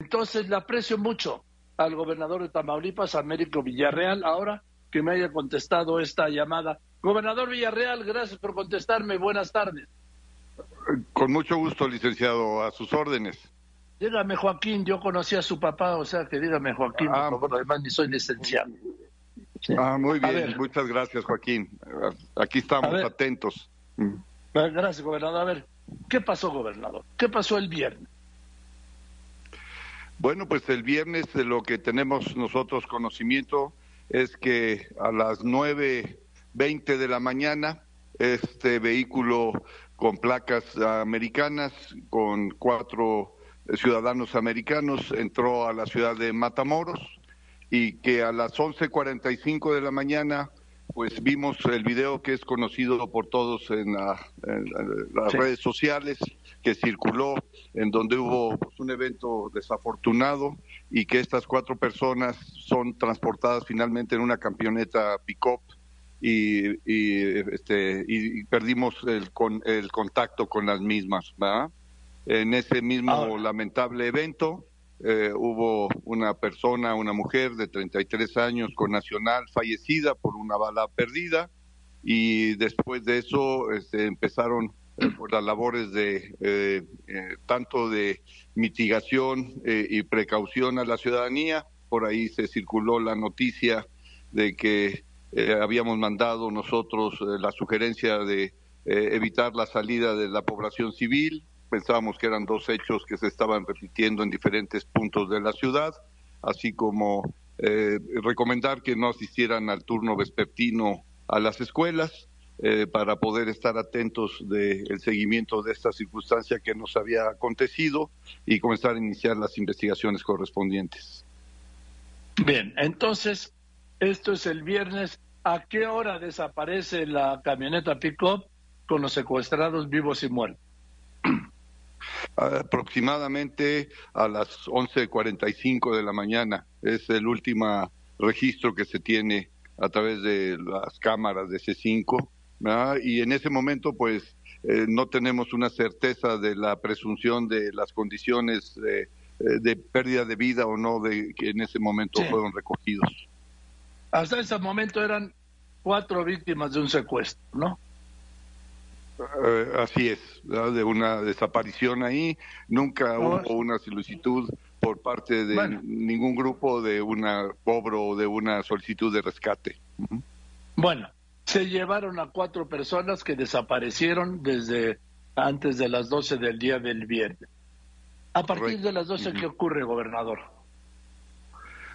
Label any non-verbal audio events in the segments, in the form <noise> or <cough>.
Entonces le aprecio mucho al gobernador de Tamaulipas, Américo Villarreal, ahora que me haya contestado esta llamada. Gobernador Villarreal, gracias por contestarme. Buenas tardes. Con mucho gusto, licenciado, a sus órdenes. Dígame, Joaquín, yo conocí a su papá, o sea que dígame, Joaquín, ah, por favor, además ni soy licenciado. Ah, muy bien, muchas gracias, Joaquín. Aquí estamos atentos. Gracias, gobernador. A ver, ¿qué pasó, gobernador? ¿Qué pasó el viernes? Bueno, pues el viernes de lo que tenemos nosotros conocimiento es que a las 9.20 de la mañana este vehículo con placas americanas, con cuatro ciudadanos americanos, entró a la ciudad de Matamoros y que a las 11.45 de la mañana pues vimos el video que es conocido por todos en, las redes sociales que circuló en donde hubo pues, un evento desafortunado y que estas cuatro personas son transportadas finalmente en una camioneta pick-up y, este, y perdimos el, con, el contacto con las mismas. En ese mismo lamentable evento eh, hubo una persona, una mujer de 33 años con nacional fallecida por una bala perdida y después de eso este, empezaron eh, las labores de eh, tanto de mitigación y precaución a la ciudadanía. Por ahí se circuló la noticia de que habíamos mandado nosotros la sugerencia de evitar la salida de la población civil pensábamos que eran dos hechos que se estaban repitiendo en diferentes puntos de la ciudad, así como eh, recomendar que no asistieran al turno vespertino a las escuelas eh, para poder estar atentos del seguimiento de esta circunstancia que nos había acontecido y comenzar a iniciar las investigaciones correspondientes. Bien, entonces, esto es el viernes. ¿A qué hora desaparece la camioneta pick-up con los secuestrados vivos y muertos? Aproximadamente a las 11.45 de la mañana. Es el último registro que se tiene a través de las cámaras de C5. Y en ese momento, pues, eh, no tenemos una certeza de la presunción de las condiciones de, eh, de pérdida de vida o no de que en ese momento fueron recogidos. Hasta ese momento eran cuatro víctimas de un secuestro, ¿no? Eh, así es, de una desaparición ahí. Nunca hubo una solicitud por parte de ningún grupo de una cobro o de una solicitud de rescate. Bueno, se llevaron a cuatro personas que desaparecieron desde antes de las 12 del día del viernes. A partir de las 12, ¿qué ocurre, gobernador?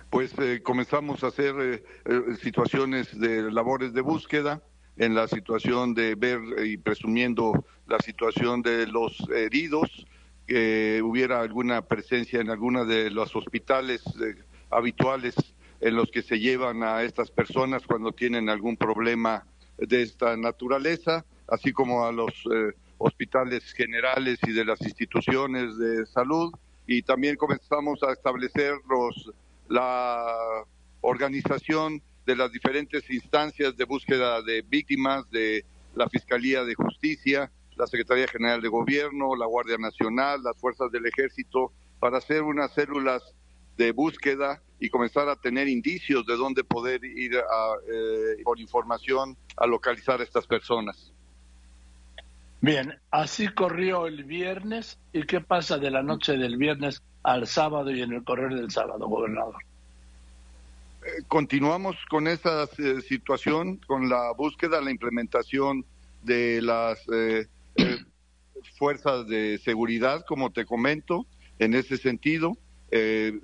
Pues eh, comenzamos a hacer eh, situaciones de labores de búsqueda en la situación de ver y presumiendo la situación de los heridos, que hubiera alguna presencia en alguna de los hospitales eh, habituales en los que se llevan a estas personas cuando tienen algún problema de esta naturaleza, así como a los eh, hospitales generales y de las instituciones de salud. Y también comenzamos a establecer los, la organización de las diferentes instancias de búsqueda de víctimas, de la Fiscalía de Justicia, la Secretaría General de Gobierno, la Guardia Nacional, las Fuerzas del Ejército, para hacer unas células de búsqueda y comenzar a tener indicios de dónde poder ir a, eh, por información a localizar a estas personas. Bien, así corrió el viernes. ¿Y qué pasa de la noche del viernes al sábado y en el correr del sábado, gobernador? Continuamos con esa eh, situación, con la búsqueda, la implementación de las eh, eh, fuerzas de seguridad, como te comento, en ese sentido,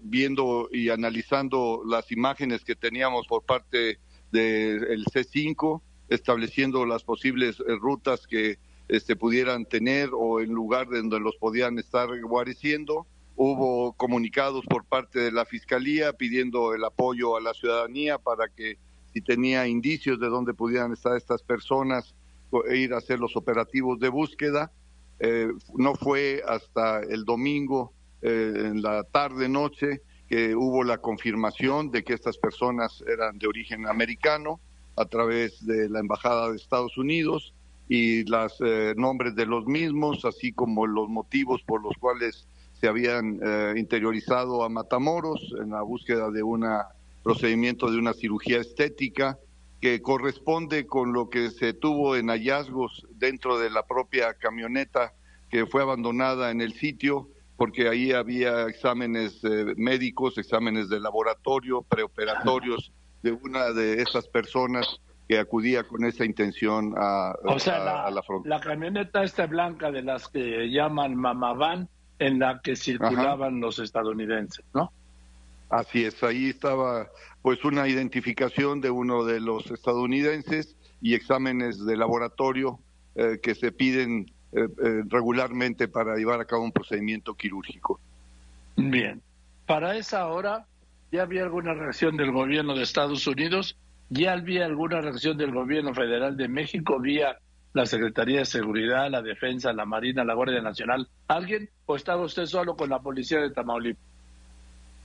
viendo y analizando las imágenes que teníamos por parte del C5, estableciendo las posibles rutas que este, pudieran tener o en lugar de donde los podían estar guareciendo Hubo comunicados por parte de la Fiscalía pidiendo el apoyo a la ciudadanía para que si tenía indicios de dónde pudieran estar estas personas, ir a hacer los operativos de búsqueda. Eh, no fue hasta el domingo, eh, en la tarde-noche, que hubo la confirmación de que estas personas eran de origen americano a través de la Embajada de Estados Unidos y los eh, nombres de los mismos, así como los motivos por los cuales se habían eh, interiorizado a Matamoros en la búsqueda de un procedimiento de una cirugía estética que corresponde con lo que se tuvo en hallazgos dentro de la propia camioneta que fue abandonada en el sitio, porque ahí había exámenes eh, médicos, exámenes de laboratorio, preoperatorios de una de esas personas que acudía con esa intención a, la, frontera. La camioneta esta blanca de las que llaman Mamavan, en la que circulaban los estadounidenses, ¿no? Así es, ahí estaba pues una identificación de uno de los estadounidenses y exámenes de laboratorio eh, que se piden eh, eh, regularmente para llevar a cabo un procedimiento quirúrgico. Bien, para esa hora ya había alguna reacción del gobierno de Estados Unidos, ya había alguna reacción del gobierno federal de México vía la Secretaría de Seguridad, la Defensa, la Marina, la Guardia Nacional, alguien o estaba usted solo con la policía de Tamaulipas?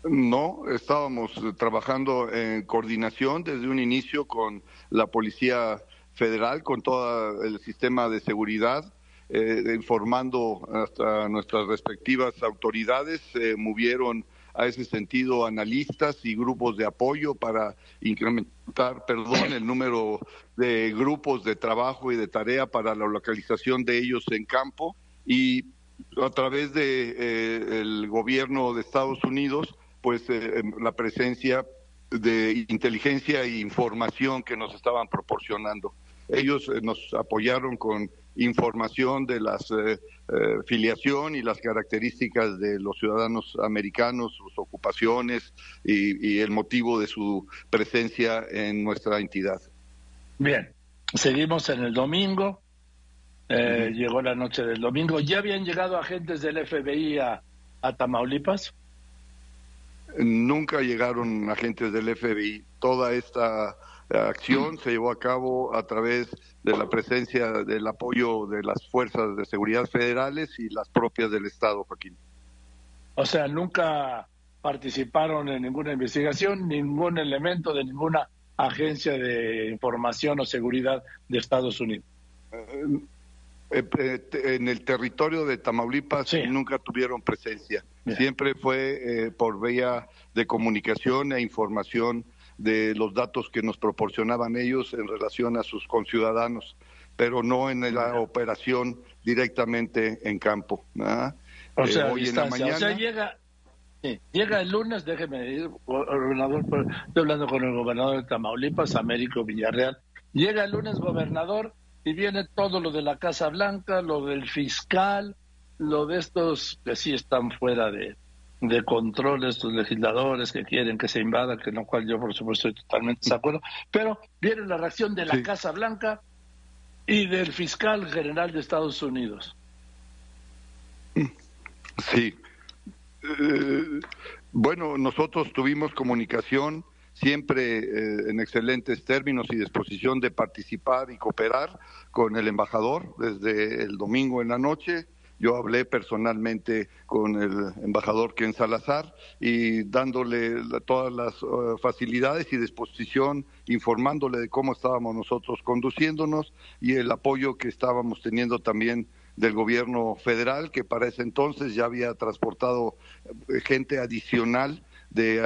No, estábamos trabajando en coordinación desde un inicio con la Policía Federal, con todo el sistema de seguridad, eh, informando hasta nuestras respectivas autoridades. Se movieron a ese sentido analistas y grupos de apoyo para incrementar, perdón, el número de grupos de trabajo y de tarea para la localización de ellos en campo y a través de eh, el gobierno de Estados Unidos pues eh, em, la presencia de inteligencia e información que nos estaban proporcionando. Ellos eh, nos apoyaron con información de la eh, filiación y las características de los ciudadanos americanos, sus ocupaciones y, el motivo de su presencia en nuestra entidad. Bien, seguimos en el domingo. Llegó la noche del domingo. ¿Ya habían llegado agentes del FBI a Tamaulipas? Nunca llegaron agentes del FBI. Toda esta acción se llevó a cabo a través de la presencia del apoyo de las fuerzas de seguridad federales y las propias del Estado, Joaquín. O sea, nunca participaron en ninguna investigación, ningún elemento de ninguna agencia de información o seguridad de Estados Unidos. Eh, eh, eh, en el territorio de Tamaulipas nunca tuvieron presencia. Siempre fue eh, por vía de comunicación e información de los datos que nos proporcionaban ellos en relación a sus conciudadanos, pero no en la operación directamente en campo. O sea, hoy en la mañana, o sea, llega, llega el lunes, déjeme ir, gobernador, estoy hablando con el gobernador de Tamaulipas, Américo Villarreal. Llega el lunes, gobernador, y viene todo lo de la Casa Blanca, lo del fiscal, lo de estos que sí están fuera de, de control, estos legisladores que quieren que se invada, que lo cual yo por supuesto estoy totalmente de acuerdo, pero viene la reacción de la Casa Blanca y del fiscal general de Estados Unidos. Sí. Eh, bueno, nosotros tuvimos comunicación siempre eh, en excelentes términos y disposición de participar y cooperar con el embajador desde el domingo en la noche. Yo hablé personalmente con el embajador Ken Salazar y dándole todas las eh, facilidades y disposición, informándole de cómo estábamos nosotros conduciéndonos y el apoyo que estábamos teniendo también del gobierno federal, que para ese entonces ya había transportado eh, gente adicional de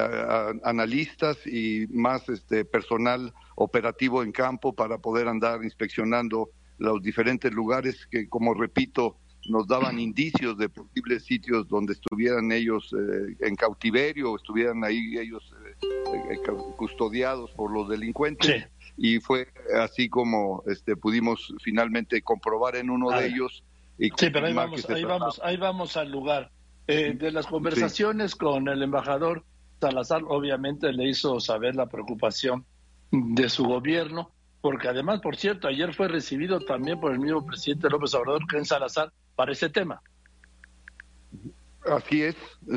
analistas y más este personal operativo en campo para poder andar inspeccionando los diferentes lugares que, como repito, nos daban indicios de posibles sitios donde estuvieran ellos eh, en cautiverio, estuvieran ahí ellos eh, eh, custodiados por los delincuentes. Y fue así como este, pudimos finalmente comprobar en uno de ellos. Y sí, pero ahí vamos, ahí vamos, ahí vamos al lugar. de las conversaciones con el embajador, Salazar obviamente le hizo saber la preocupación de su gobierno, porque además, por cierto, ayer fue recibido también por el mismo presidente López Obrador, en Salazar, para ese tema. Así es,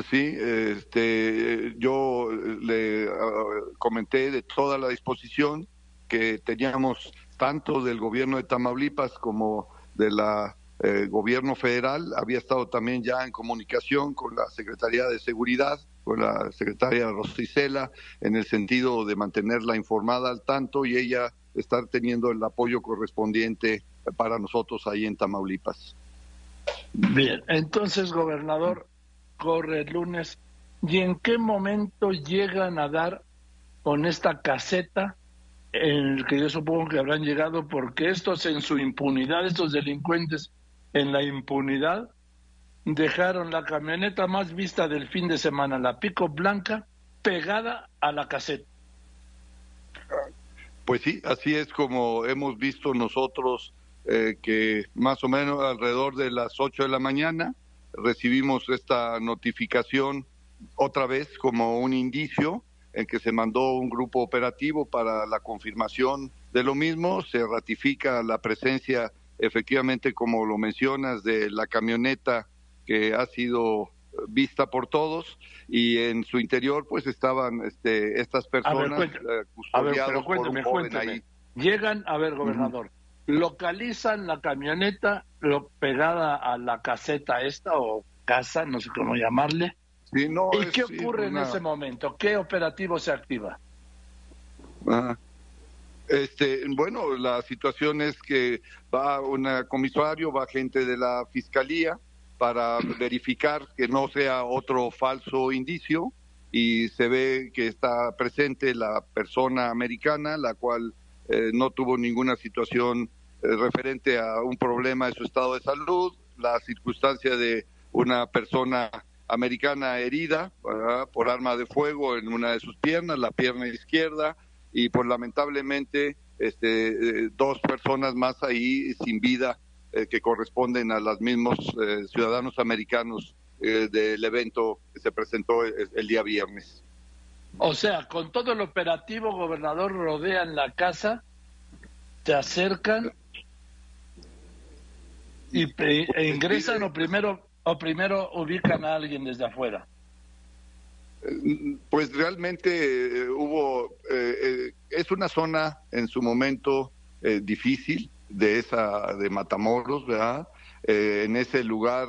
sí. Este, yo le ah, comenté de toda la disposición que teníamos tanto del gobierno de Tamaulipas como de la eh, gobierno federal. Había estado también ya en comunicación con la Secretaría de Seguridad con la secretaria Rosicela en el sentido de mantenerla informada al tanto y ella estar teniendo el apoyo correspondiente para nosotros ahí en Tamaulipas. Bien, entonces, gobernador, corre el lunes y en qué momento llegan a dar con esta caseta en el que yo supongo que habrán llegado porque estos en su impunidad, estos delincuentes en la impunidad, dejaron la camioneta más vista del fin de semana, la pico blanca, pegada a la caseta. Pues sí, así es como hemos visto nosotros eh, que más o menos alrededor de las 8 de la mañana recibimos esta notificación otra vez como un indicio en que se mandó un grupo operativo para la confirmación de lo mismo, se ratifica la presencia efectivamente como lo mencionas de la camioneta que ha sido vista por todos y en su interior pues estaban este, estas personas eh, custodiadas por un joven ahí. Llegan, a ver, gobernador, localizan la camioneta lo, pegada a la caseta esta o casa, no sé cómo llamarle, ¿Y qué ocurre en ese momento? ¿Qué operativo se activa? Este, bueno, la situación es que va un comisario, va gente de la fiscalía para verificar que no sea otro falso indicio y se ve que está presente la persona americana, la cual eh, no tuvo ninguna situación eh, referente a un problema de su estado de salud, la circunstancia de una persona americana herida por arma de fuego en una de sus piernas, la pierna izquierda, y pues lamentablemente este, eh, dos personas más ahí sin vida eh, que corresponden a los mismos eh, ciudadanos americanos del evento que se presentó el, día viernes. O sea, con todo el operativo, gobernador, rodean la casa, se acercan y e ingresan o primero ¿O primero ubican a alguien desde afuera? Pues realmente eh, hubo, eh, eh, es una zona en su momento difícil de esa de Matamoros, ¿verdad? en ese lugar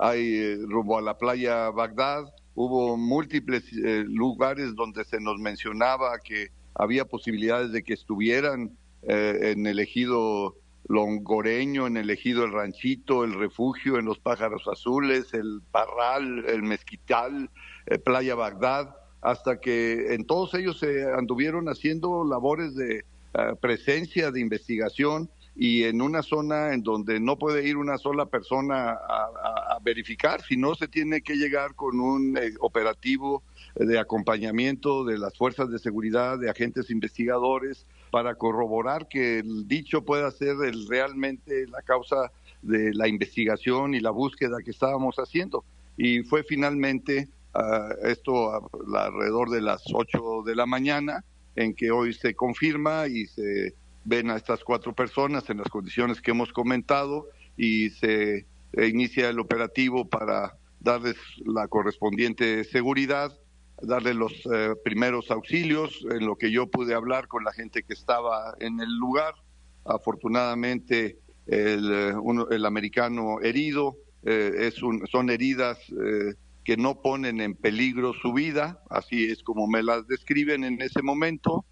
hay rumbo a la playa Bagdad, hubo múltiples lugares donde se nos mencionaba que había posibilidades de que estuvieran en el ejido Longoreño, en el Ejido El Ranchito, El Refugio, en Los Pájaros Azules, El Parral, El Mezquital, eh, Playa Bagdad, hasta que en todos ellos se anduvieron haciendo labores de eh, presencia, de investigación, y en una zona en donde no puede ir una sola persona a, verificar, sino se tiene que llegar con un eh, operativo de acompañamiento de las fuerzas de seguridad, de agentes investigadores, para corroborar que el dicho pueda ser el, realmente la causa de la investigación y la búsqueda que estábamos haciendo. Y fue finalmente uh, esto alrededor de las 8 de la mañana en que hoy se confirma y se ven a estas cuatro personas en las condiciones que hemos comentado y se inicia el operativo para darles la correspondiente seguridad darle los eh, primeros auxilios, en lo que yo pude hablar con la gente que estaba en el lugar. Afortunadamente, el, eh, el americano herido eh, es un, son heridas que no ponen en peligro su vida, así es como me las describen en ese momento.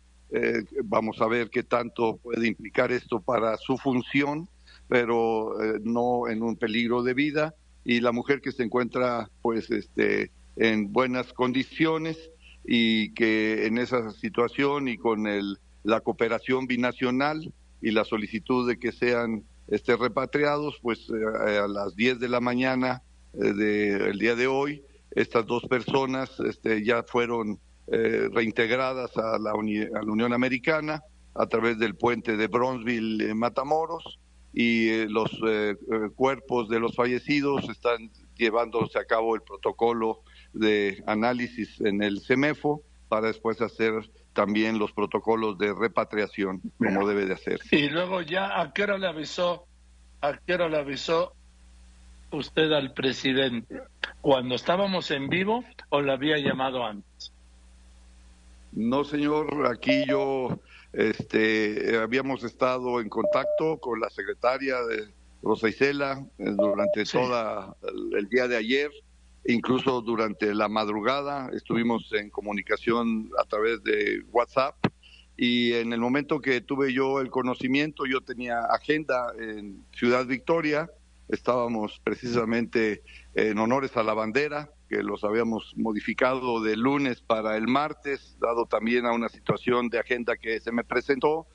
Vamos a ver qué tanto puede implicar esto para su función, pero no en un peligro de vida. Y la mujer que se encuentra, pues, este, en buenas condiciones y que en esa situación y con el, la cooperación binacional y la solicitud de que sean este, repatriados, pues eh, a las 10 de la mañana eh, del día de hoy, estas dos personas este, ya fueron eh, reintegradas a la, a la, Unión Americana a través del puente de Bronzeville, Matamoros, y los cuerpos de los fallecidos están llevándose a cabo el protocolo de análisis en el CEMEFO para después hacer también los protocolos de repatriación como debe de hacer. Y luego ya, ¿a qué hora le avisó, a qué hora le avisó usted al presidente? ¿Cuando estábamos en vivo o le había llamado antes? No, señor, aquí yo este, habíamos estado en contacto con la secretaria de Rosa Isela eh, durante todo el día de ayer Incluso durante la madrugada estuvimos en comunicación a través de WhatsApp y en el momento que tuve yo el conocimiento, yo tenía agenda en Ciudad Victoria, estábamos precisamente en honores a la bandera, que los habíamos modificado de lunes para el martes, dado también a una situación de agenda que se me presentó,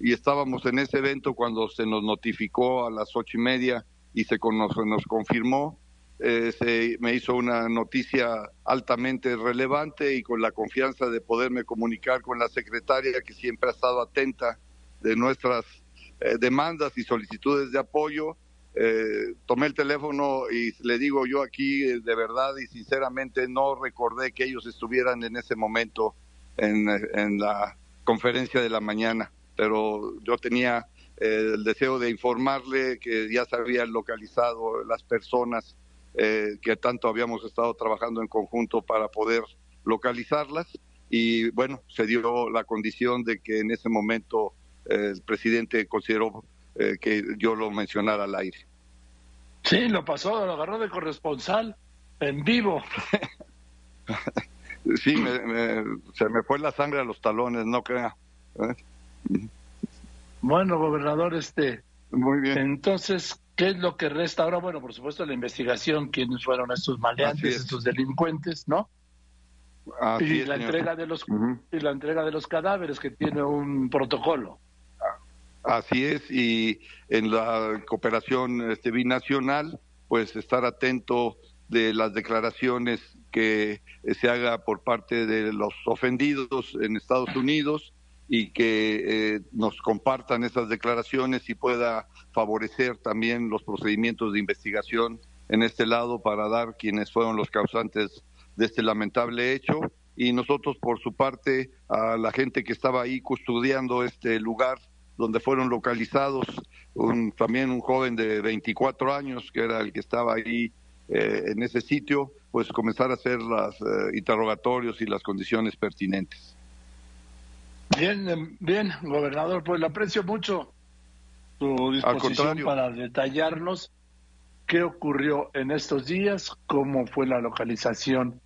y estábamos en ese evento cuando se nos notificó a las ocho y media y se nos, confirmó. Eh, se me hizo una noticia altamente relevante y con la confianza de poderme comunicar con la secretaria que siempre ha estado atenta de nuestras eh, demandas y solicitudes de apoyo eh, tomé el teléfono y le digo yo aquí eh, de verdad y sinceramente no recordé que ellos estuvieran en ese momento en, la conferencia de la mañana, pero yo tenía eh, el deseo de informarle que ya se habían localizado las personas que tanto habíamos estado trabajando en conjunto para poder localizarlas y bueno, se dio la condición de que en ese momento el presidente consideró eh, que yo lo mencionara al aire. Sí, lo pasó, lo agarró de corresponsal en vivo. <laughs> sí, se me fue la sangre a los talones, no crea. ¿eh? Bueno, gobernador, este. Muy bien. Entonces, ¿qué es lo que resta ahora? Bueno, por supuesto, la investigación, quiénes fueron estos maleantes, estos delincuentes, ¿no? y la entrega de los y la entrega de los cadáveres que tiene un protocolo. Así es, y en la cooperación este, binacional, pues estar atento de las declaraciones que se haga por parte de los ofendidos en Estados Unidos y que eh, nos compartan esas declaraciones y pueda favorecer también los procedimientos de investigación en este lado para dar quienes fueron los causantes de este lamentable hecho. Y nosotros por su parte a la gente que estaba ahí custodiando este lugar donde fueron localizados un, también un joven de 24 años, que era el que estaba ahí eh, en ese sitio, pues comenzar a hacer los eh, interrogatorios y las condiciones pertinentes. Bien, em, bien, gobernador, pues le aprecio mucho su disposición para detallarnos qué ocurrió en estos días, cómo fue la localización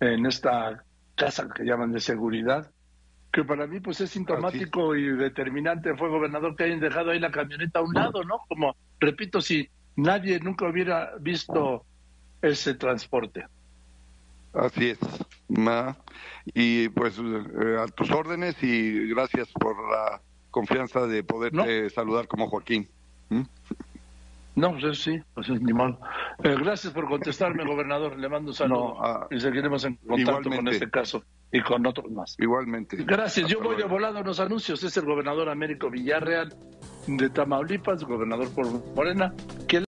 en esta casa que llaman de seguridad que para mí pues es sintomático y determinante fue gobernador que hayan dejado ahí la camioneta a un lado, ¿no? Como repito, si nadie nunca hubiera visto ese transporte. Así es, Ma. Y pues eh, a tus órdenes y gracias por la confianza de poderte saludar como Joaquín. ¿Mm? No, pues sí, pues es ni mal. Eh, gracias por contestarme, gobernador. Le mando un saludo ah, y seguiremos en contacto con este caso y con otros más. Igualmente. Gracias. Yo voy a volado a los anuncios. Es el gobernador Américo Villarreal de Tamaulipas, gobernador por Morena, que